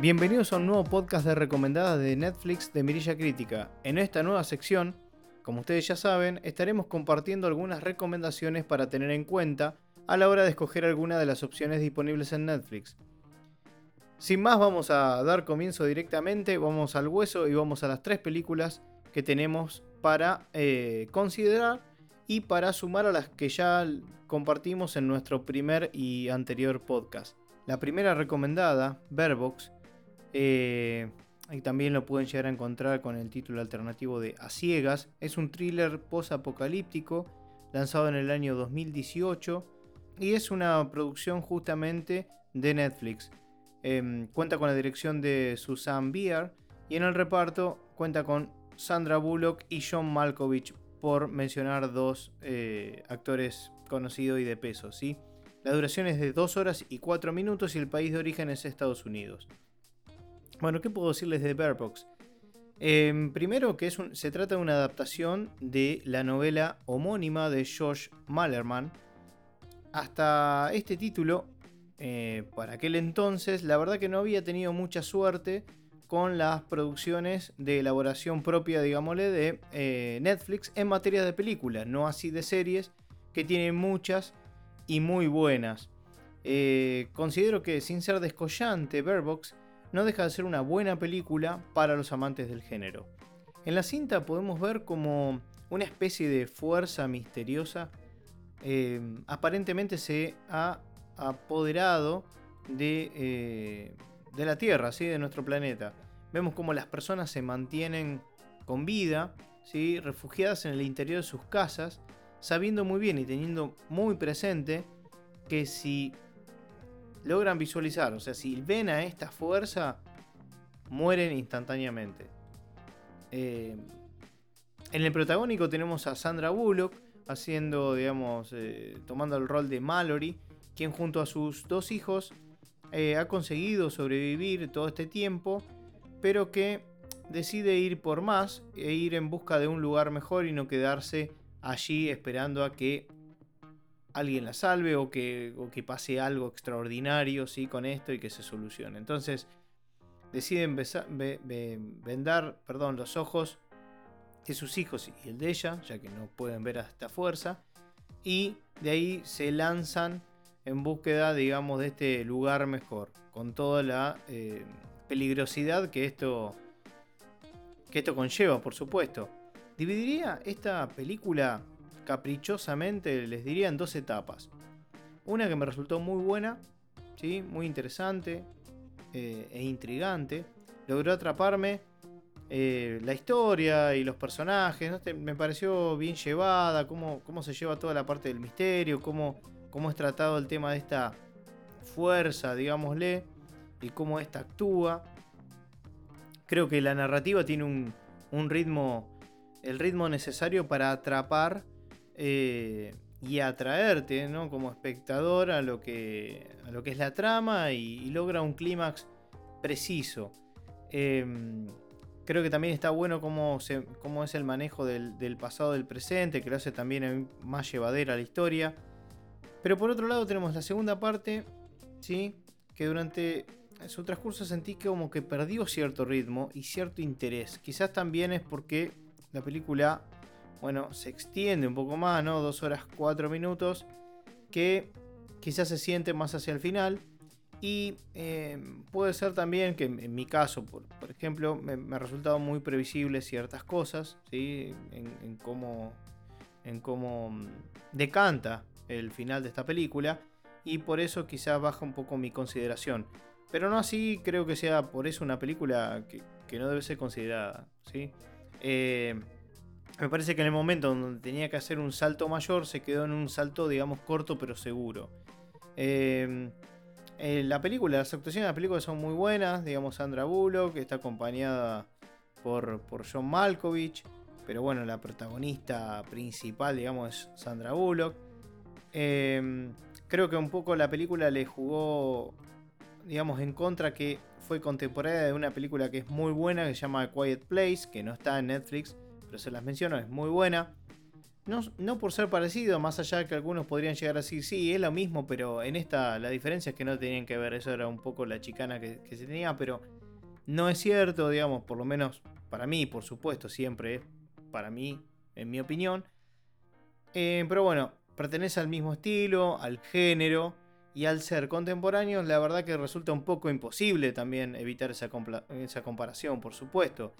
Bienvenidos a un nuevo podcast de recomendadas de Netflix de Mirilla Crítica. En esta nueva sección, como ustedes ya saben, estaremos compartiendo algunas recomendaciones para tener en cuenta a la hora de escoger alguna de las opciones disponibles en Netflix. Sin más, vamos a dar comienzo directamente, vamos al hueso y vamos a las tres películas que tenemos para eh, considerar y para sumar a las que ya compartimos en nuestro primer y anterior podcast. La primera recomendada, Verbox, eh, y también lo pueden llegar a encontrar con el título alternativo de A Ciegas, es un thriller post-apocalíptico lanzado en el año 2018 y es una producción justamente de Netflix. Em, cuenta con la dirección de Susan Bier y en el reparto cuenta con Sandra Bullock y John Malkovich por mencionar dos eh, actores conocidos y de peso. ¿sí? La duración es de 2 horas y 4 minutos y el país de origen es Estados Unidos. Bueno, ¿qué puedo decirles de Bear Box? Em, primero que es se trata de una adaptación de la novela homónima de George Malerman. Hasta este título, eh, para aquel entonces, la verdad que no había tenido mucha suerte con las producciones de elaboración propia, digámosle, de eh, Netflix en materia de películas, no así de series, que tienen muchas y muy buenas. Eh, considero que sin ser descollante, Box no deja de ser una buena película para los amantes del género. En la cinta podemos ver como una especie de fuerza misteriosa eh, aparentemente se ha apoderado de, de la Tierra, ¿sí? de nuestro planeta. Vemos cómo las personas se mantienen con vida, ¿sí? refugiadas en el interior de sus casas, sabiendo muy bien y teniendo muy presente que si logran visualizar, o sea, si ven a esta fuerza, mueren instantáneamente. Eh, en el protagónico tenemos a Sandra Bullock haciendo, digamos, eh, tomando el rol de Mallory, quien junto a sus dos hijos eh, ha conseguido sobrevivir todo este tiempo, pero que decide ir por más e ir en busca de un lugar mejor y no quedarse allí esperando a que alguien la salve o que, que pase algo extraordinario ¿sí? con esto y que se solucione. Entonces deciden vendar perdón, los ojos de sus hijos y el de ella, ya que no pueden ver a esta fuerza, y de ahí se lanzan en búsqueda, digamos, de este lugar mejor, con toda la eh, peligrosidad que esto, que esto conlleva, por supuesto. Dividiría esta película caprichosamente, les diría, en dos etapas. Una que me resultó muy buena, ¿sí? muy interesante eh, e intrigante. Logró atraparme eh, la historia y los personajes. Me pareció bien llevada, cómo, cómo se lleva toda la parte del misterio, cómo cómo es tratado el tema de esta fuerza, digámosle, y cómo esta actúa. Creo que la narrativa tiene un, ritmo, el ritmo necesario para atrapar eh, y atraerte, ¿no? Como espectador a lo que, a lo que es la trama y, logra un clímax preciso. Em, creo que también está bueno cómo, cómo es el manejo del, del, pasado del presente, que lo hace también más llevadera la historia. Pero por otro lado tenemos la segunda parte, ¿sí? que durante su transcurso sentí que como que perdió cierto ritmo y cierto interés. Quizás también es porque la película, bueno, se extiende un poco más, ¿no? Dos horas cuatro minutos, que quizás se siente más hacia el final. Y eh, puede ser también que en, mi caso, por, ejemplo, me, ha resultado muy previsible ciertas cosas, ¿sí? en, cómo, en cómo mm, decanta el final de esta película y por eso quizás baja un poco mi consideración. Pero no así, creo que sea por eso una película que, no debe ser considerada. ¿sí? Eh, me parece que en el momento donde tenía que hacer un salto mayor se quedó en un salto, digamos, corto pero seguro. Eh, eh, la película, las actuaciones de la película son muy buenas. Digamos, Sandra Bullock está acompañada por, por John Malkovich. Pero bueno, la protagonista principal, digamos, es Sandra Bullock. Em, creo que un poco la película le jugó, digamos, en contra que fue contemporánea de una película que es muy buena, que se llama Quiet Place, que no está en Netflix, pero se las menciono, es muy buena. no, por ser parecido, más allá que algunos podrían llegar a decir, sí, es lo mismo, pero en esta la diferencia es que no tenían que ver, eso era un poco la chicana que, se tenía, pero no es cierto, digamos, por lo menos para mí, por supuesto, siempre para mí, en mi opinión. Eh, pero bueno, pertenece al mismo estilo, al género, y al ser contemporáneos, la verdad que resulta un poco imposible también evitar esa, esa comparación, por supuesto.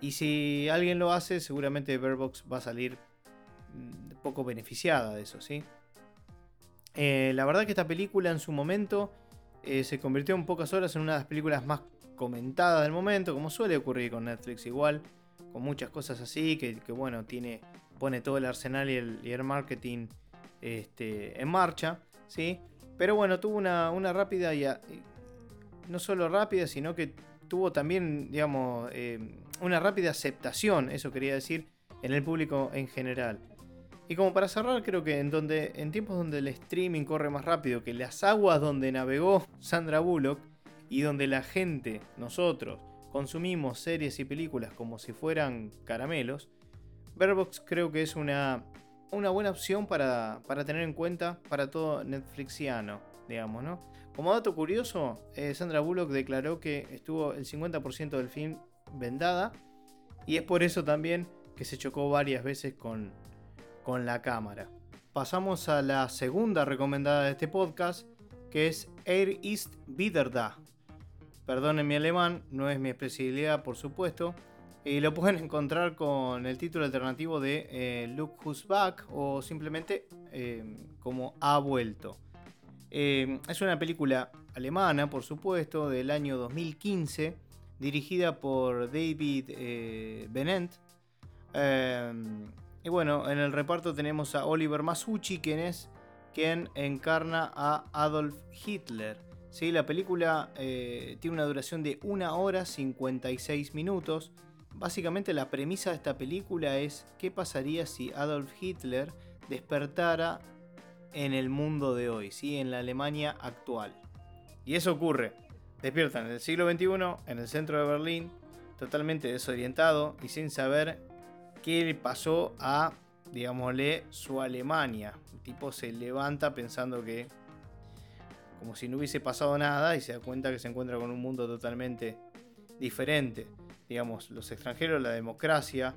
Y si alguien lo hace, seguramente Verbox va a salir mm, poco beneficiada de eso, ¿sí? Eh, la verdad que esta película en su momento eh, se convirtió en pocas horas en una de las películas más comentadas del momento, como suele ocurrir con Netflix igual, con muchas cosas así, que, bueno, tiene, pone todo el arsenal y el, marketing este, en marcha, ¿sí? Pero bueno, tuvo una, rápida y, no solo rápida, sino que tuvo también, digamos, eh, una rápida aceptación, eso quería decir, en el público en general. Y como para cerrar, creo que en, donde, en tiempos donde el streaming corre más rápido que las aguas donde navegó Sandra Bullock y donde la gente, nosotros, consumimos series y películas como si fueran caramelos, Verbox creo que es una, una buena opción para, tener en cuenta para todo Netflixiano, digamos, ¿no? Como dato curioso, eh, Sandra Bullock declaró que estuvo el 50% del film vendada y es por eso también que se chocó varias veces con, con la cámara. Pasamos a la segunda recomendada de este podcast, que es Air East Widerda. Perdonen mi alemán, no es mi especialidad, por supuesto. Y lo pueden encontrar con el título alternativo de eh, Look Who's Back o simplemente eh, como Ha vuelto. Eh, es una película alemana, por supuesto, del año 2015, dirigida por David Bennett. Y bueno, en el reparto tenemos a Oliver Masucci, quien es quien encarna a Adolf Hitler. ¿Sí? La película eh, tiene una duración de 1 hora 56 minutos. Básicamente la premisa de esta película es qué pasaría si Adolf Hitler despertara en el mundo de hoy, ¿sí? en la Alemania actual. Y eso ocurre. Despierta en el siglo XXI, en el centro de Berlín, totalmente desorientado y sin saber qué le pasó a, digámosle, su Alemania. El tipo se levanta pensando que como si no hubiese pasado nada y se da cuenta que se encuentra con un mundo totalmente diferente. Digamos, los extranjeros, la democracia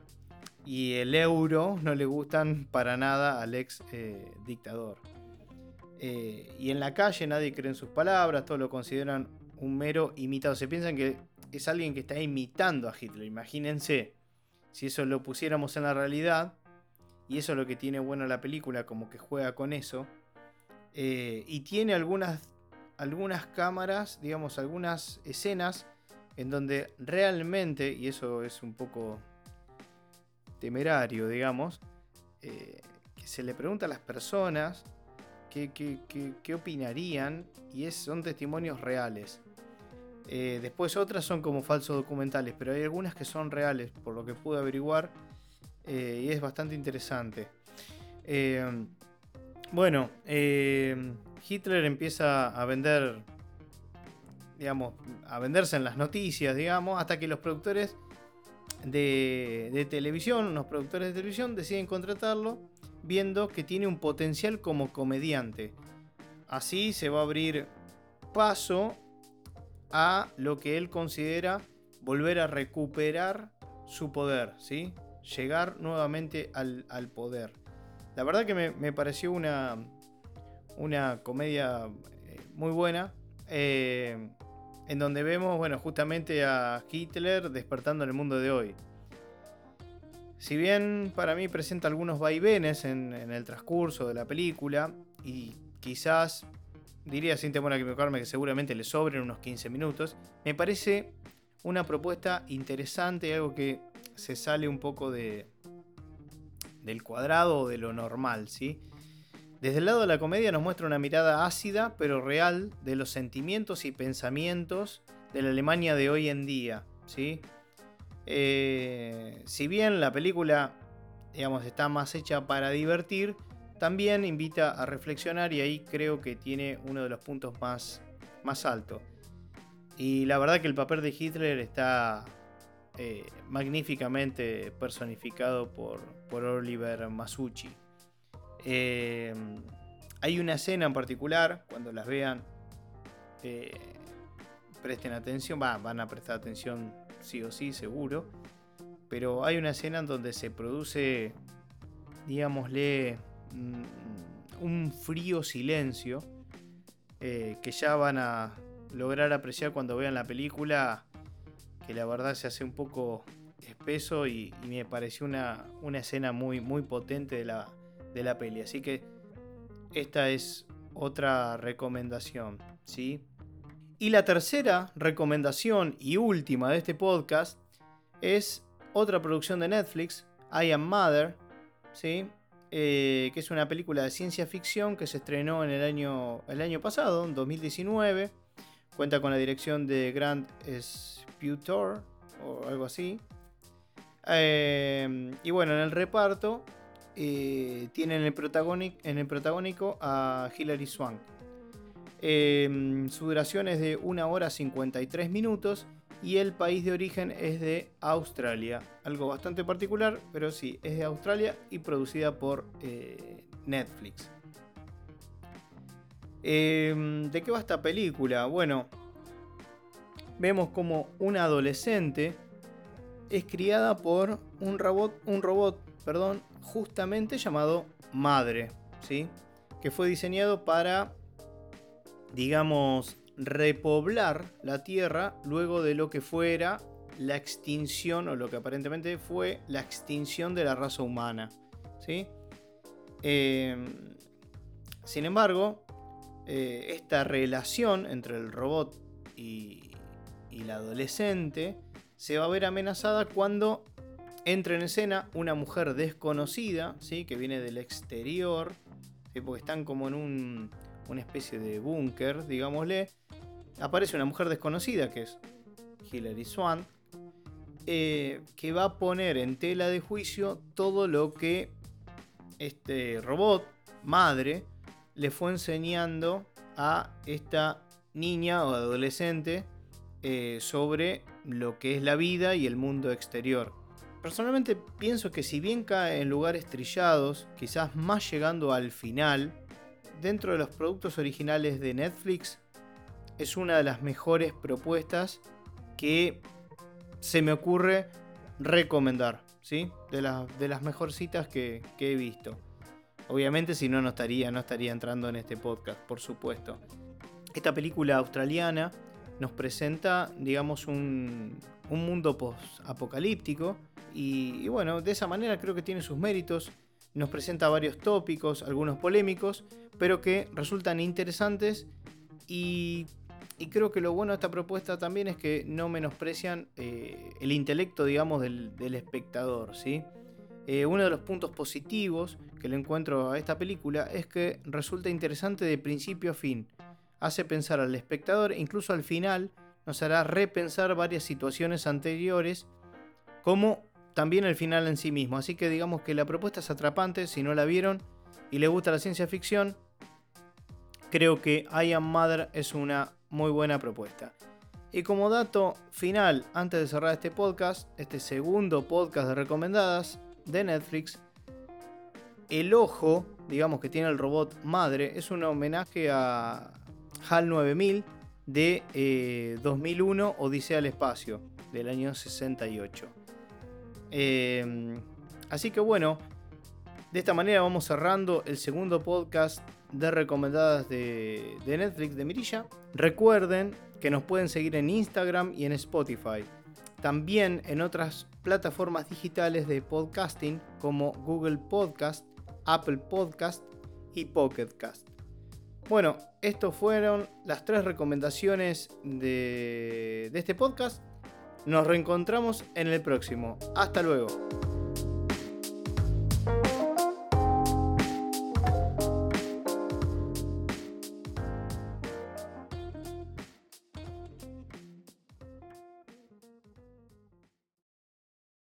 y el euro no le gustan para nada al ex eh, dictador. Eh, y en la calle nadie cree en sus palabras, todos lo consideran un mero imitado. Se piensan que es alguien que está imitando a Hitler. Imagínense si eso lo pusiéramos en la realidad, y eso es lo que tiene bueno la película, como que juega con eso, eh, y tiene algunas, algunas cámaras, digamos, algunas escenas en donde realmente, y eso es un poco temerario, digamos, eh, que se le pregunta a las personas qué, qué opinarían, y es, son testimonios reales. Eh, después otras son como falsos documentales, pero hay algunas que son reales, por lo que pude averiguar, eh, y es bastante interesante. Bueno, Hitler empieza a vender, digamos, a venderse en las noticias, digamos, hasta que los productores de, televisión, unos productores de televisión, deciden contratarlo, viendo que tiene un potencial como comediante. Así se va a abrir paso a lo que él considera volver a recuperar su poder, ¿sí? Llegar nuevamente al, poder. La verdad que me, pareció una, una comedia eh, muy buena. Eh, en donde vemos, bueno, justamente a Hitler despertando en el mundo de hoy. Si bien para mí presenta algunos vaivenes en, el transcurso de la película y quizás diría sin temor a equivocarme que seguramente le sobren unos 15 minutos. Me parece una propuesta interesante, algo que se sale un poco de, del cuadrado o de lo normal, ¿sí? Desde el lado de la comedia nos muestra una mirada ácida pero real de los sentimientos y pensamientos de la Alemania de hoy en día, ¿sí? Eh, si bien la película, digamos, está más hecha para divertir, también invita a reflexionar y ahí creo que tiene uno de los puntos más, más altos. Y la verdad que el papel de Hitler está eh, magníficamente personificado por, por Oliver Masucci. Eh, hay una escena en particular, cuando las vean, eh, presten atención, van a prestar atención sí o sí, seguro, pero hay una escena en donde se produce, digámosle, mm, un frío silencio que ya van a lograr apreciar cuando vean la película que la verdad se hace un poco espeso y, me pareció una, escena muy, muy potente de la, de la peli. Así que esta es otra recomendación, ¿sí? Y la tercera recomendación y última de este podcast es otra producción de Netflix, I Am Mother, ¿sí? Eh, que es una película de ciencia ficción que se estrenó en el año, el año pasado, en 2019. Cuenta con la dirección de Grant Sputor o algo así. Em, y bueno, en el reparto eh, tienen el en el protagónico a Hilary Swank. Em, su duración es de 1 hora 53 minutos y el país de origen es de Australia. Algo bastante particular, pero sí, es de Australia y producida por eh, Netflix. Em, ¿De qué va esta película? Bueno, vemos como una adolescente es criada por un robot, un robot perdón, justamente llamado Madre, ¿sí? que fue diseñado para, digamos, repoblar la Tierra luego de lo que fuera la extinción, o lo que aparentemente fue la extinción de la raza humana. ¿sí? Em, sin embargo, eh, esta relación entre el robot y, la adolescente se va a ver amenazada cuando entra en escena una mujer desconocida, ¿sí? que viene del exterior, porque están como en un, una especie de búnker, digámosle. Aparece una mujer desconocida que es Hilary Swan, eh, que va a poner en tela de juicio todo lo que este robot, madre, le fue enseñando a esta niña o adolescente eh, sobre lo que es la vida y el mundo exterior. Personalmente pienso que si bien cae en lugares trillados, quizás más llegando al final, dentro de los productos originales de Netflix, es una de las mejores propuestas que se me ocurre recomendar, ¿sí? De, de las mejorcitas que, que he visto. Obviamente si no, no estaría, no estaría entrando en este podcast, por supuesto. Esta película australiana nos presenta, digamos, un, mundo post-apocalíptico. Y, bueno, de esa manera creo que tiene sus méritos. Nos presenta varios tópicos, algunos polémicos, pero que resultan interesantes. Y, creo que lo bueno de esta propuesta también es que no menosprecian eh, el intelecto, digamos, del, espectador, ¿sí? Eh, uno de los puntos positivos que le encuentro a esta película es que resulta interesante de principio a fin. Hace pensar al espectador, incluso al final nos hará repensar varias situaciones anteriores, como también el final en sí mismo. Así que digamos que la propuesta es atrapante, si no la vieron y les gusta la ciencia ficción, creo que I Am Mother es una muy buena propuesta. Y como dato final, antes de cerrar este podcast, este segundo podcast de recomendadas, de Netflix, el ojo, digamos que tiene el robot madre, es un homenaje a HAL 9000 de 2001 eh, Odisea al Espacio, del año 68. Em, así que bueno, de esta manera vamos cerrando el segundo podcast de recomendadas de, de Netflix de Mirilla. Recuerden que nos pueden seguir en Instagram y en Spotify. También en otras plataformas digitales de podcasting como Google Podcast, Apple Podcast y Pocket Cast. Bueno, estas fueron las tres recomendaciones de, de este podcast. Nos reencontramos en el próximo. Hasta luego.